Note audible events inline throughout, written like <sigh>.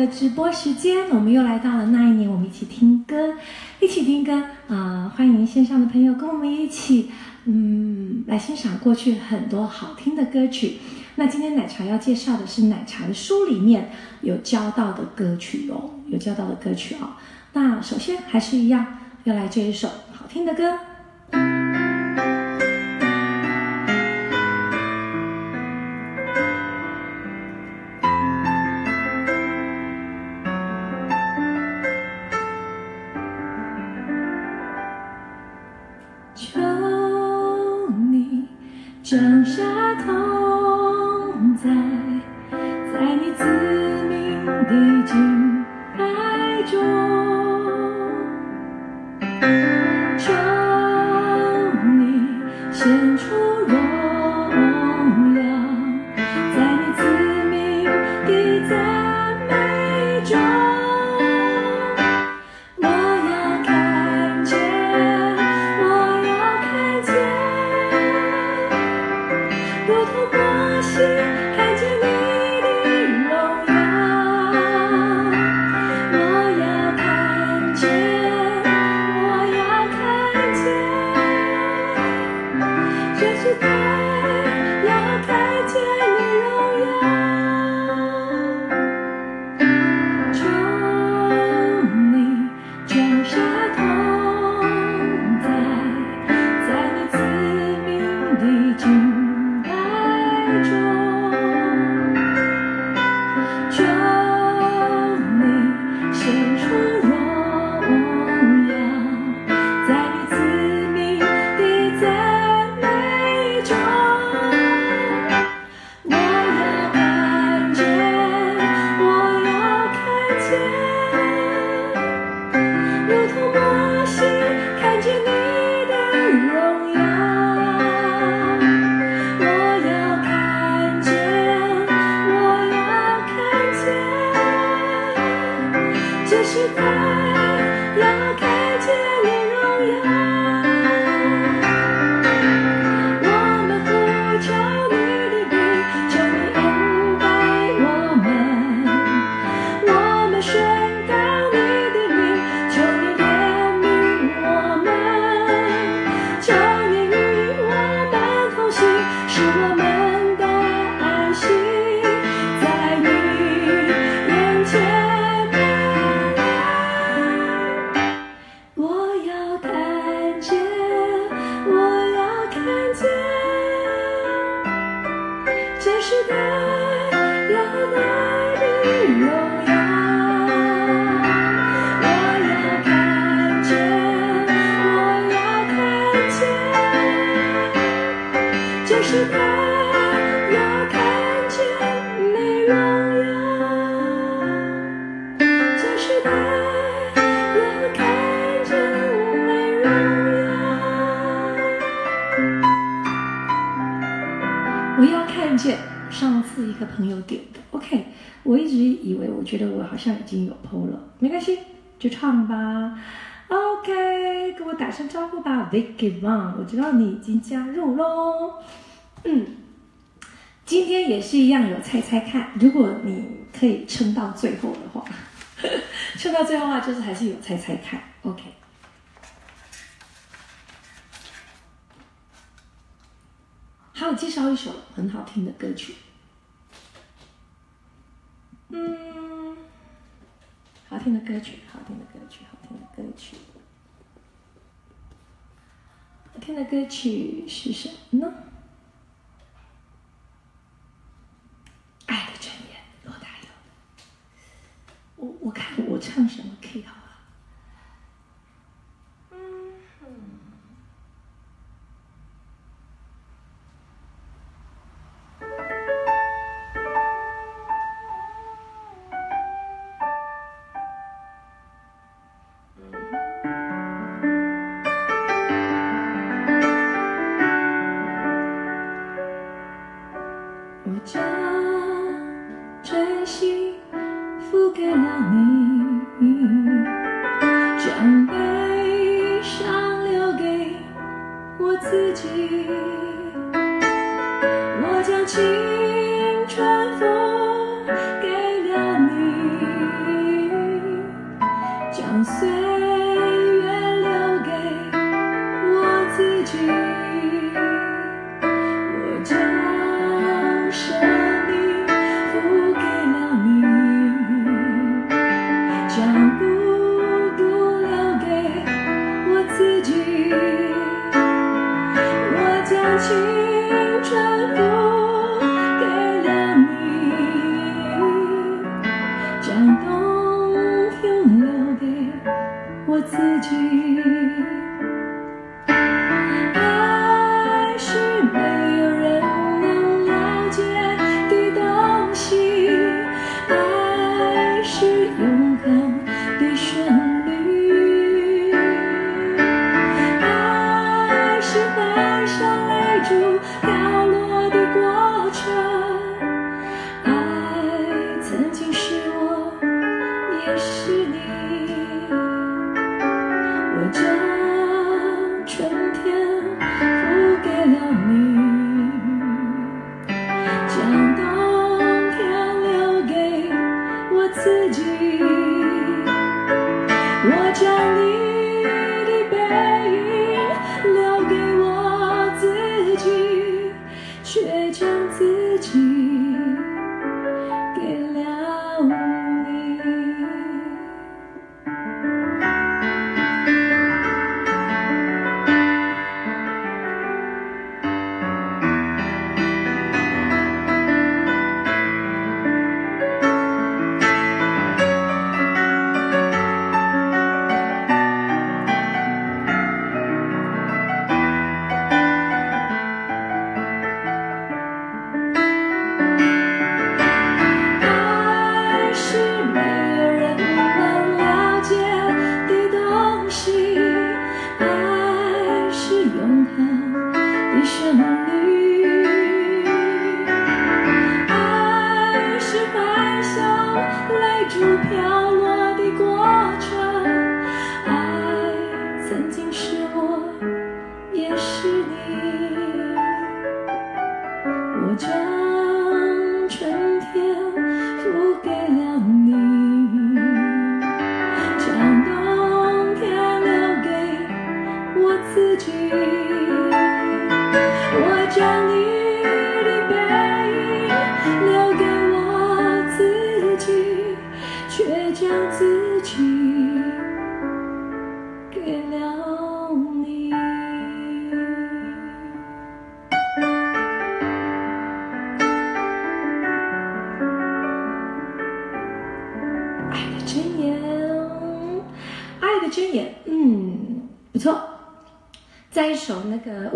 的直播时间，我们又来到了那一年，我们一起听歌，一起听歌啊、欢迎线上的朋友跟我们一起，嗯，来欣赏过去很多好听的歌曲。那今天奶茶要介绍的是奶茶的书里面有教到的歌曲哦，有教到的歌曲哦。那首先还是一样，要来这一首好听的歌。Bye. 上次一个朋友点的。OK，我一直以为我觉得我好像已经有 PO 了，没关系，就唱吧。OK，跟我打声招呼吧，Vicky Wang，我知道你已经加入喽。嗯，今天也是一样有猜猜看，如果你可以撑到最后的话，<laughs> 撑到最后的话就是还是有猜猜看。OK，好，介绍一首很好听的歌曲。嗯，好听的歌曲，好听的歌曲，好听的歌曲。好听的歌曲是什么呢？《爱的箴言》罗大佑。我我看我唱什么 key 好。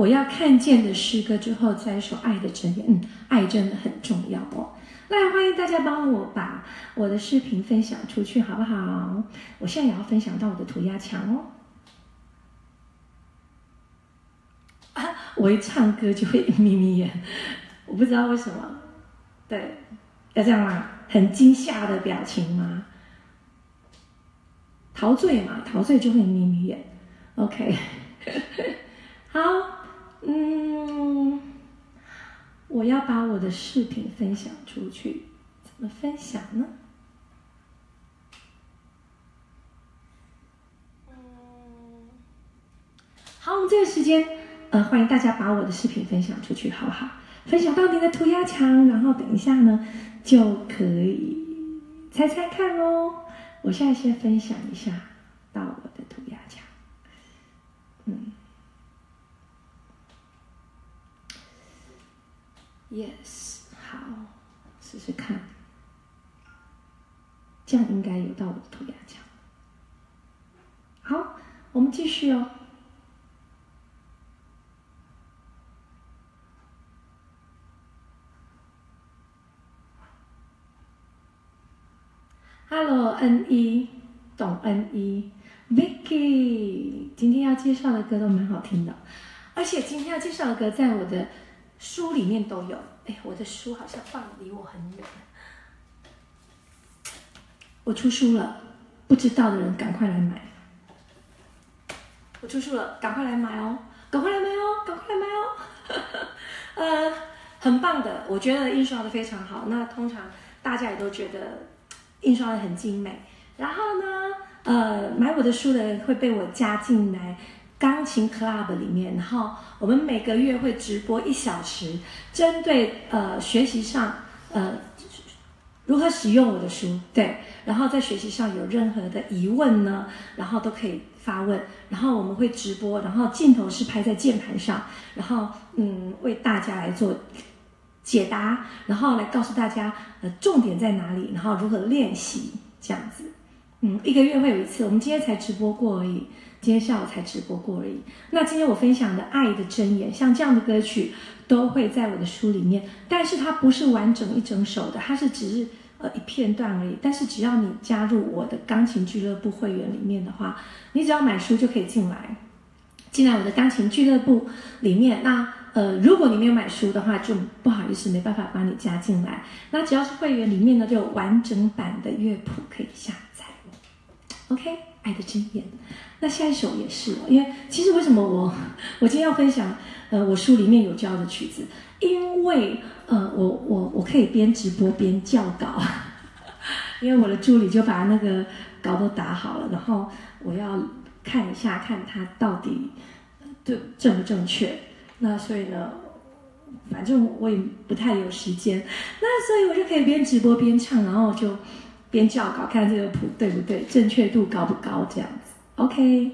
我要看见的诗歌之后，再一首爱的箴言。嗯，爱真的很重要哦。那，欢迎大家帮我把我的视频分享出去，好不好？我现在也要分享到我的涂鸦墙哦。啊，我一唱歌就会眯眯眼，我不知道为什么。对，要这样吗？很惊吓的表情吗？陶醉嘛，陶醉就会眯眯眼。OK，<laughs> 好。嗯，我要把我的视频分享出去，怎么分享呢？好，我们这个时间，呃，欢迎大家把我的视频分享出去，好不好？分享到你的涂鸦墙，然后等一下呢，就可以猜猜看哦。我现在先分享一下到我的涂鸦墙，嗯。Yes，好，试试看，这样应该有到我的涂鸦墙。好，我们继续哦。Hello，恩一，董恩一，Vicky，今天要介绍的歌都蛮好听的，而且今天要介绍的歌在我的。书里面都有，哎，我的书好像放离我很远。我出书了，不知道的人赶快来买。我出书了，赶快来买哦！赶快来买哦！赶快来买哦！<laughs> 呃，很棒的，我觉得印刷的非常好。那通常大家也都觉得印刷的很精美。然后呢，呃，买我的书的人会被我加进来。钢琴 Club 里面，然后我们每个月会直播一小时，针对呃学习上呃如何使用我的书，对，然后在学习上有任何的疑问呢，然后都可以发问，然后我们会直播，然后镜头是拍在键盘上，然后嗯为大家来做解答，然后来告诉大家呃重点在哪里，然后如何练习这样子。嗯，一个月会有一次，我们今天才直播过而已，今天下午才直播过而已。那今天我分享的《爱的箴言》，像这样的歌曲都会在我的书里面，但是它不是完整一整首的，它是只是呃一片段而已。但是只要你加入我的钢琴俱乐部会员里面的话，你只要买书就可以进来，进来我的钢琴俱乐部里面。那呃，如果你没有买书的话，就不好意思，没办法把你加进来。那只要是会员里面呢，就有完整版的乐谱可以下。OK，爱的箴言。那下一首也是，因为其实为什么我我今天要分享呃我书里面有教的曲子，因为呃我我我可以边直播边校稿，<laughs> 因为我的助理就把那个稿都打好了，然后我要看一下看他到底对正不正确。那所以呢，反正我也不太有时间，那所以我就可以边直播边唱，然后就。边校稿，看这个谱对不对，正确度高不高，这样子，OK。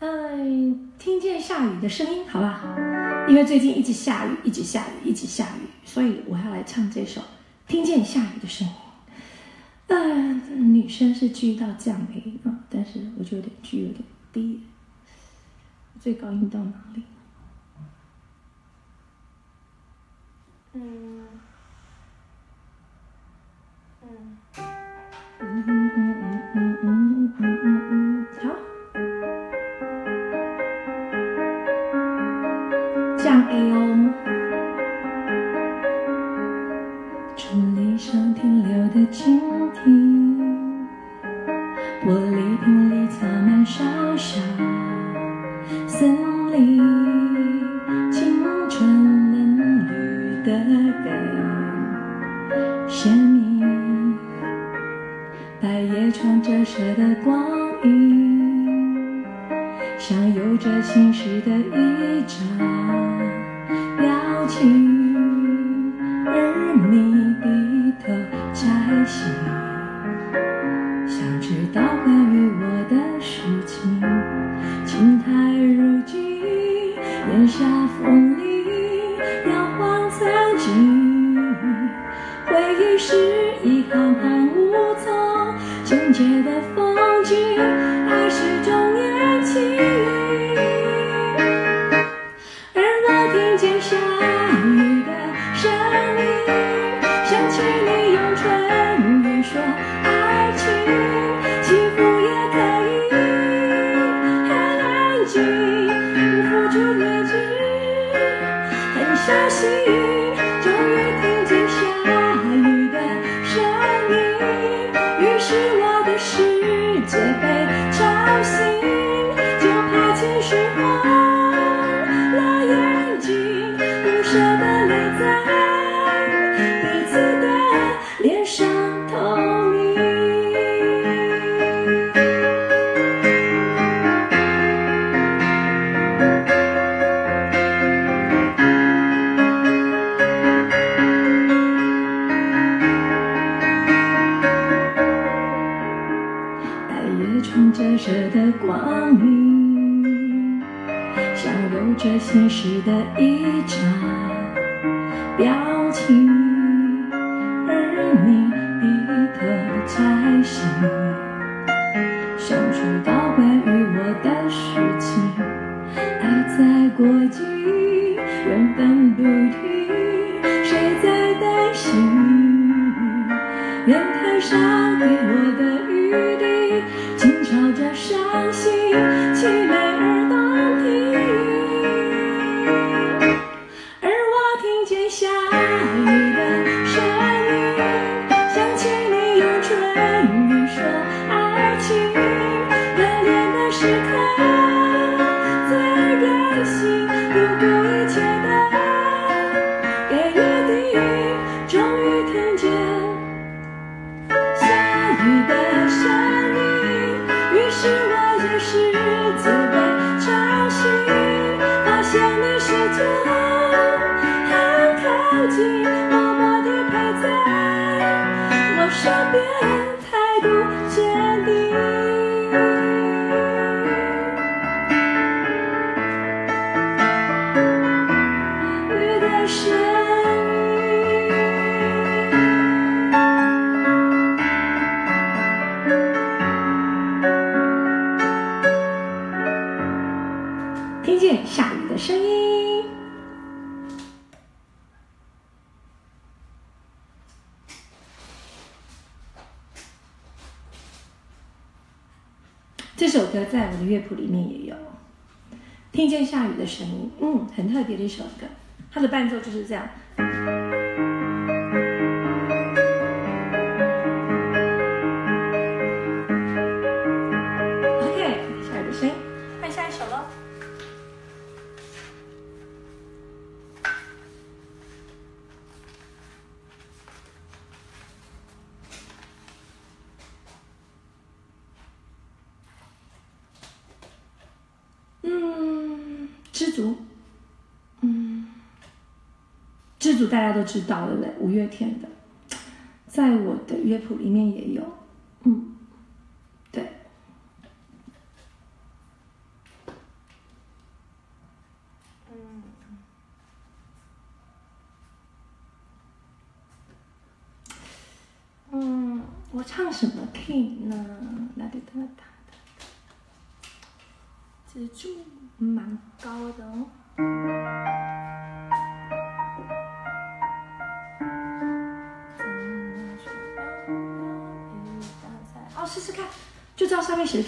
嗯，听见下雨的声音，好吧？因为最近一直下雨，一直下雨，一直下雨，所以我要来唱这首《听见下雨的声音》。嗯，女生是 G 到降 A 啊，但是我觉得 G 有点低，最高音到哪里？嗯。嗯。嗯。嗯。嗯。嗯。嗯。嗯。嗯，好，降 A 哦。春丽上停留的蜻折射的光影，像有着心事的一张表情，而你低头摘星，想知道关于我的事情。青苔如镜，檐下风铃摇晃曾经，回忆是一行行。清洁的风景，在夜中折射的光明像有着心事的一张表情而你低头拆信想知道诀别听见下雨的声音，嗯，很特别的一首歌，它的伴奏就是这样。大家都知道了嘞，五月天的，在我的乐谱里面也有，嗯，对，嗯，嗯，我唱什么 key 呢？啦哒哒哒哒，这就蛮高的哦。知道上面写的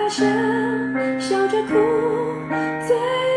发现笑着哭最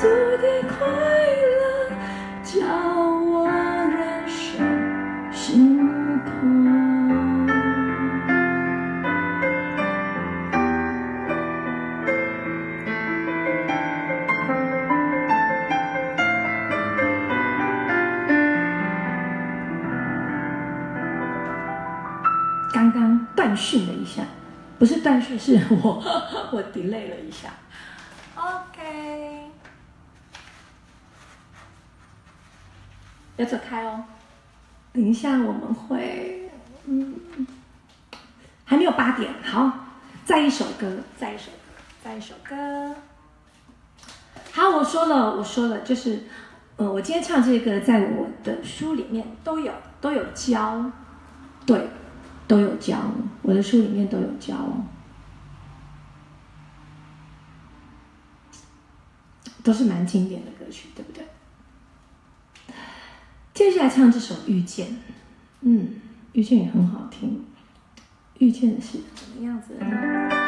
足的快乐，叫我人生心痛。刚刚断讯了一下，不是断讯，是我 <laughs> 我 delay 了一下。要走开哦。等一下我们会，嗯，还没有八点，好，再一首歌，再一首歌，再一首歌。好，我说了，我说了，就是，呃，我今天唱这个，在我的书里面都有都有教，对，都有教，我的书里面都有教，都是蛮经典的歌曲，对不对？接下来唱这首《遇见》，嗯，《遇见》也很好听，《遇见》是什么样子的？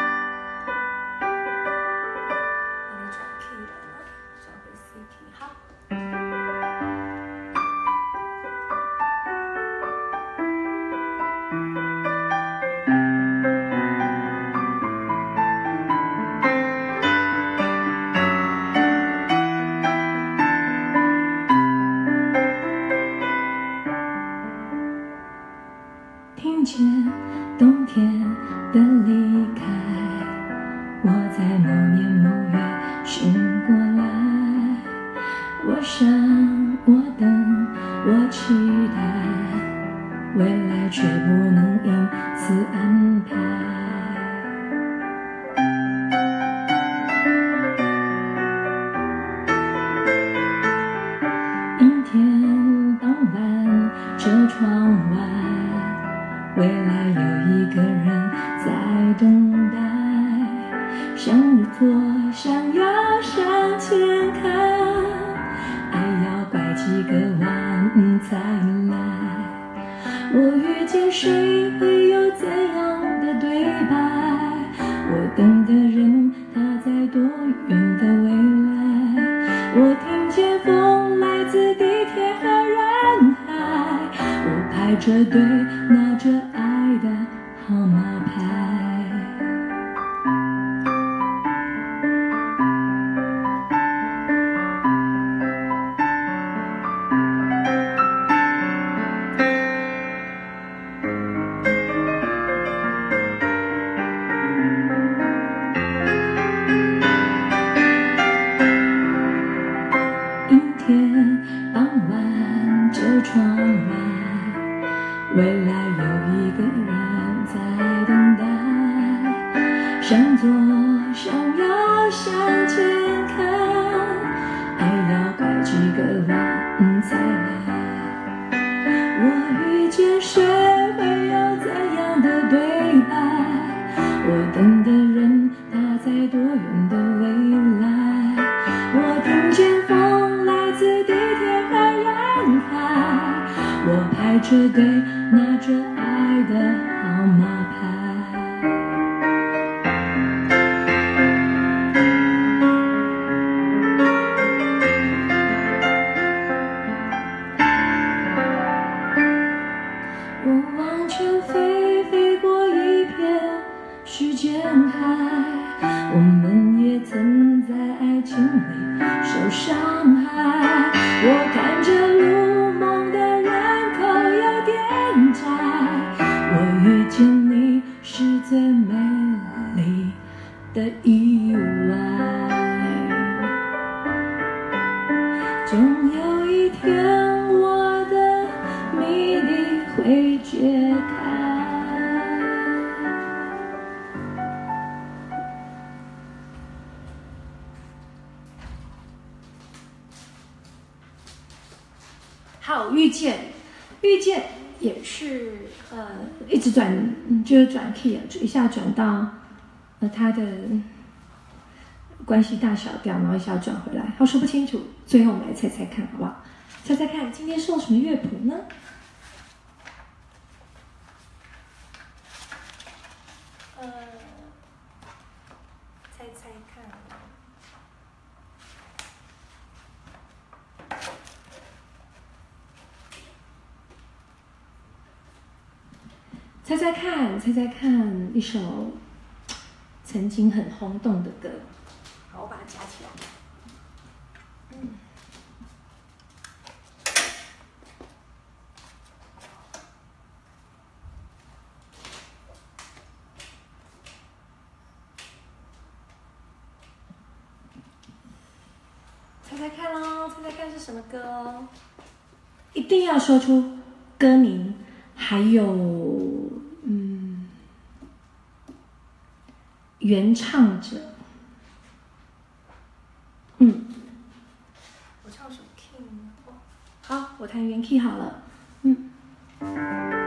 谁会有怎样的对白？我等的只对拿着爱的号码。关系大小掉，然后一下转回来，他说不清楚。最后我们来猜猜看，好不好？猜猜看，今天送什么乐谱呢？呃，猜猜看，猜猜看，猜猜看，一首曾经很轰动的歌。好，我把它夹起来。嗯，猜猜看喽，猜猜看是什么歌？一定要说出歌名，还有。原唱者。嗯，我唱什么 key 呢？好，我弹原 key 好了。嗯。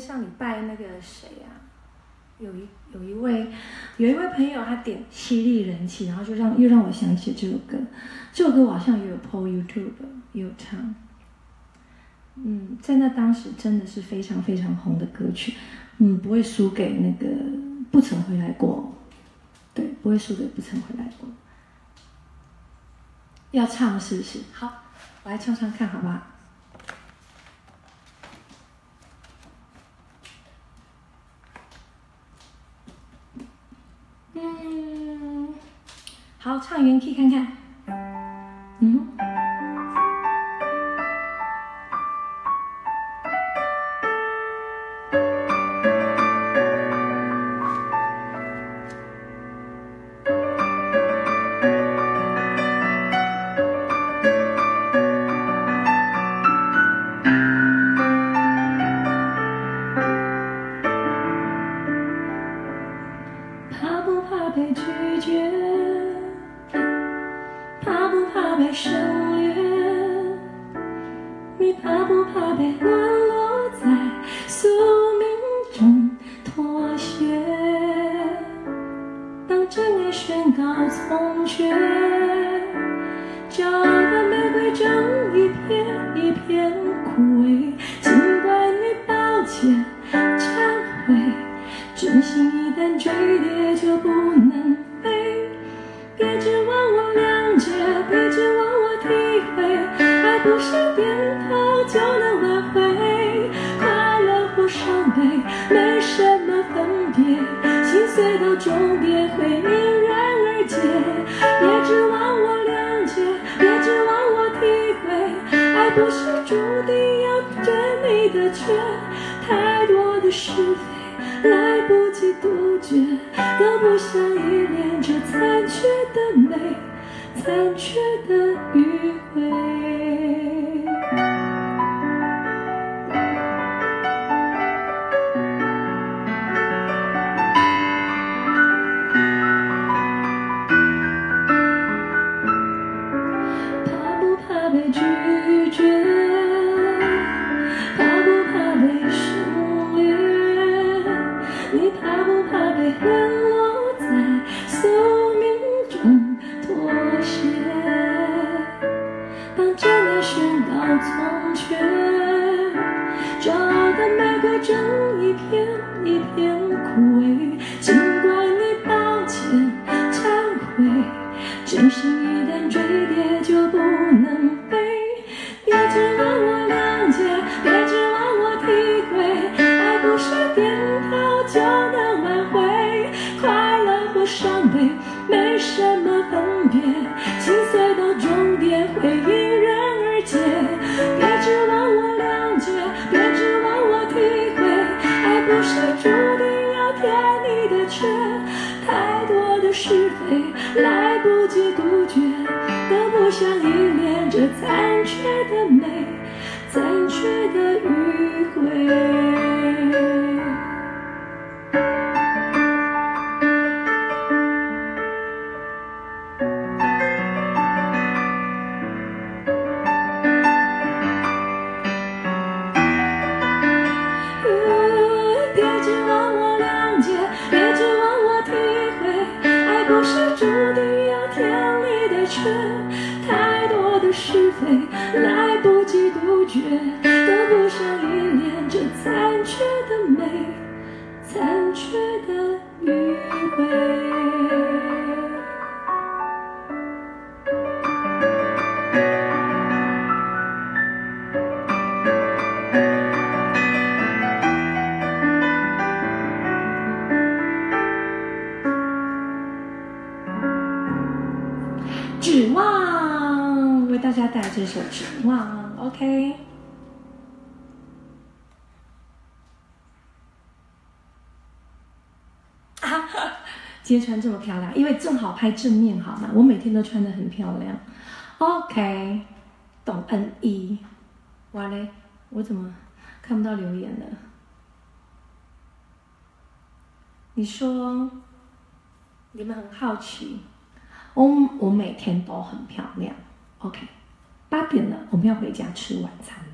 像你拜那个谁啊有一有一位有一位朋友，他点犀利人气，然后就让又让我想起这首歌。这首歌我好像也有 po YouTube，也有唱。嗯，在那当时真的是非常非常红的歌曲。嗯，不会输给那个不曾回来过。对，不会输给不曾回来过。要唱试试。好，我来唱唱看，好不好？嗯，好，唱原 key 看看。嗯。的雨。是非来不及杜绝，都不想依恋这残缺的美，残缺的迂回。今天穿这么漂亮，因为正好拍正面，好吗？我每天都穿得很漂亮，OK。懂 N E，哇嘞，我怎么看不到留言了？你说你们很好奇。我我每天都很漂亮，OK。八点了，我们要回家吃晚餐了。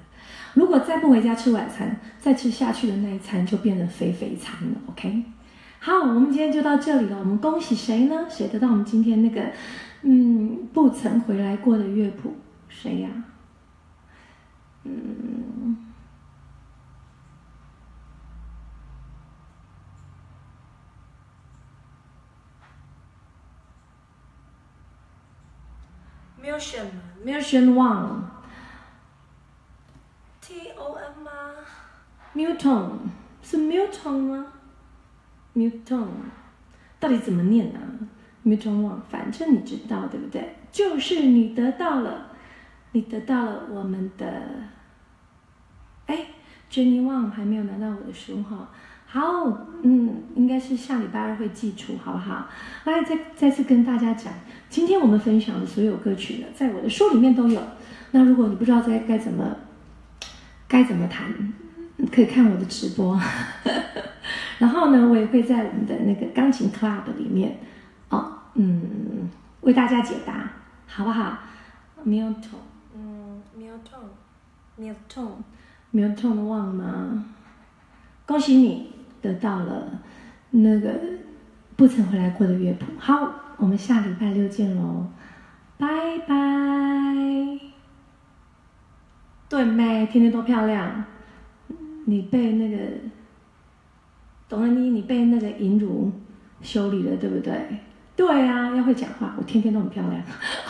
如果再不回家吃晚餐，再吃下去的那一餐就变成肥肥餐了，OK。好，我们今天就到这里了。我们恭喜谁呢？谁得到我们今天那个嗯不曾回来过的乐谱？谁呀？嗯。没有选吗？没有选 one，T O M 吗？Newton 是 Newton 吗？Milton 到底怎么念啊？Muton one，反正你知道对不对？就是你得到了，你得到了我们的，哎，Jenny Wang 还没有拿到我的书哈。好，嗯，应该是下礼拜二会寄出，好不好？来，再再次跟大家讲，今天我们分享的所有歌曲呢，在我的书里面都有。那如果你不知道该该怎么该怎么弹，可以看我的直播。然后呢，我也会在我们的那个钢琴 club 里面，哦，嗯，为大家解答，好不好？Milton，嗯，Milton。Milton，Milton 忘了吗？恭喜你得到了那个不曾回来过的乐谱。好，我们下礼拜六见喽，拜拜。对妹，天天都漂亮。你被那个董恩妮，你被那个银如修理了，对不对？对啊，要会讲话。我天天都很漂亮。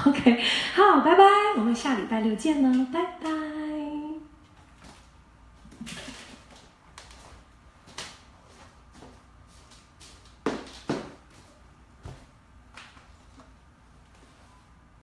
OK，好，拜拜，我们下礼拜六见喽，拜拜。